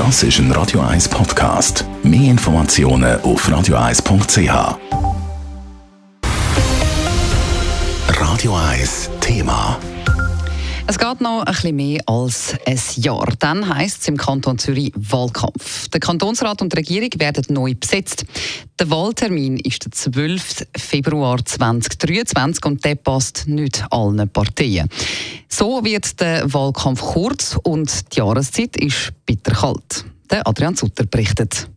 Das ist ein Radio 1 Podcast. Mehr Informationen auf radio1.ch. Radio 1 Thema. Es geht noch ein bisschen mehr als ein Jahr. Dann heisst es im Kanton Zürich Wahlkampf. Der Kantonsrat und die Regierung werden neu besetzt. Der Wahltermin ist der 12. Februar 2023 und der passt nicht allen Parteien. So wird der Wahlkampf kurz und die Jahreszeit ist bitterkalt. Der Adrian Sutter berichtet.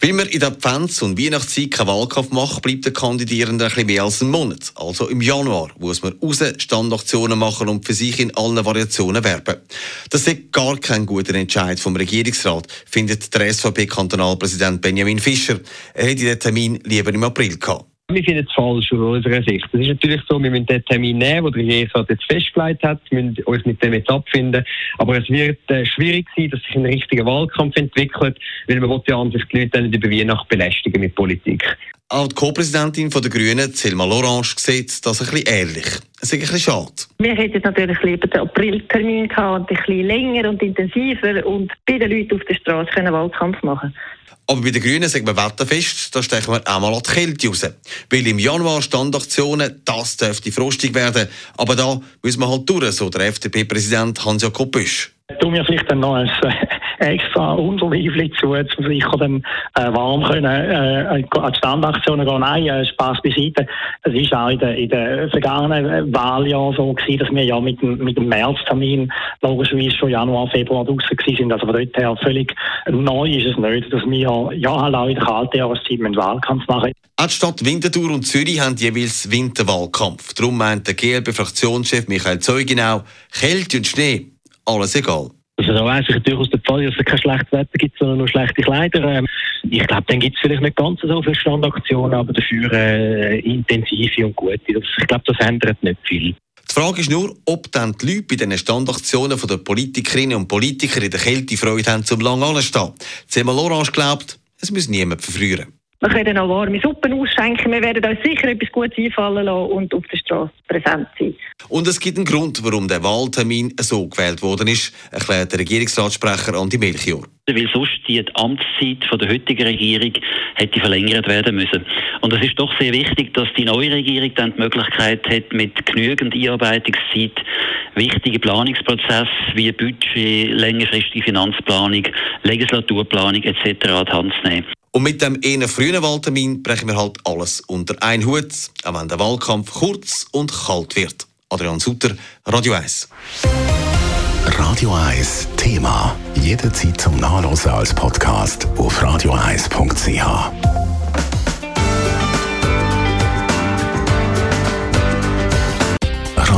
Weil man in der Advents- und Weihnachtszeit keinen Wahlkampf macht, bleibt der Kandidierende ein mehr als einen Monat. Also im Januar muss man raus Standaktionen machen und für sich in allen Variationen werben. Das ist gar kein guter Entscheid vom Regierungsrat, findet der SVP-Kantonalpräsident Benjamin Fischer. Er hätte den Termin lieber im April gehabt. Wir finden es falsch aus unserer Sicht. Es ist natürlich so, wir müssen den Termin nehmen, den der Regierungsrat jetzt festgelegt hat, wir müssen uns mit dem jetzt abfinden. Aber es wird äh, schwierig sein, dass sich ein richtiger Wahlkampf entwickelt, weil man will ja an sich die Leute nicht über Weihnachten belästigen mit Politik. Auch die Co-Präsidentin der Grünen, Selma Lorange, sieht das ein bisschen ähnlich. Es ist ein bisschen schade. Wir hätten natürlich lieber den Apriltermin gehabt, ein bisschen länger und intensiver und bei den Leuten auf der Straße einen Wahlkampf machen aber bei den Grünen sagen wir wetterfest, da stechen wir auch mal an die Kälte raus. Weil im Januar Standaktionen, das dürfte frostig werden. Aber da müssen wir halt durch, so der FDP-Präsident Hans-Jakob Büsch. Du mir vielleicht dann noch ein extra Unterliefli zu, um sicher dann äh, warm können, äh, an die Standaktionen gehen. Nein, äh, Spaß beiseite. Es ist auch in den in der vergangenen Wahljahren so gewesen, dass wir ja mit dem, mit dem Märztermin logischerweise schon Januar, Februar draußen sind. Also von dort her völlig neu ist es nicht, dass wir ja halt auch in der kalten Jahreszeit einen Wahlkampf machen. Auch die Stadt Winterthur und Zürich haben jeweils Winterwahlkampf. Darum meint der GLB-Fraktionschef Michael Zeugenau, Kälte und Schnee, alles egal. Also da weiss ich durchaus der Fall, dass es kein schlechtes Wetter gibt, sondern nur schlechte Kleider. Ähm, ich glaube, dann gibt es vielleicht nicht ganz so viele Standaktionen, aber dafür äh, intensive und gute. Ich glaube, das ändert nicht viel. Die Frage ist nur, ob dann die Leute bei diesen Standaktionen der Politikerinnen und Politiker in der Kälte Freude haben, zum lang anstehen. Zemal Orange glaubt, es muss niemand verfrühen. Wir können auch warme Suppen ausschenken. Wir werden uns sicher etwas Gutes einfallen lassen und auf der Straße präsent sein. Und es gibt einen Grund, warum der Wahltermin so gewählt worden ist, erklärt der Regierungsratssprecher Andi Melchior. Weil sonst die Amtszeit von der heutigen Regierung hätte verlängert werden müssen. Und es ist doch sehr wichtig, dass die neue Regierung dann die Möglichkeit hat, mit genügend Einarbeitungszeit wichtige Planungsprozesse wie Budget, längerfristige Finanzplanung, Legislaturplanung etc. an die Hand zu nehmen. Und mit dem eher frühen Wahltermin brechen wir halt alles unter einen Hut, auch wenn der Wahlkampf kurz und kalt wird. Adrian Sutter, Radio 1. Radio 1 Thema. Jederzeit zum Nachlesen als Podcast auf radio1.ch.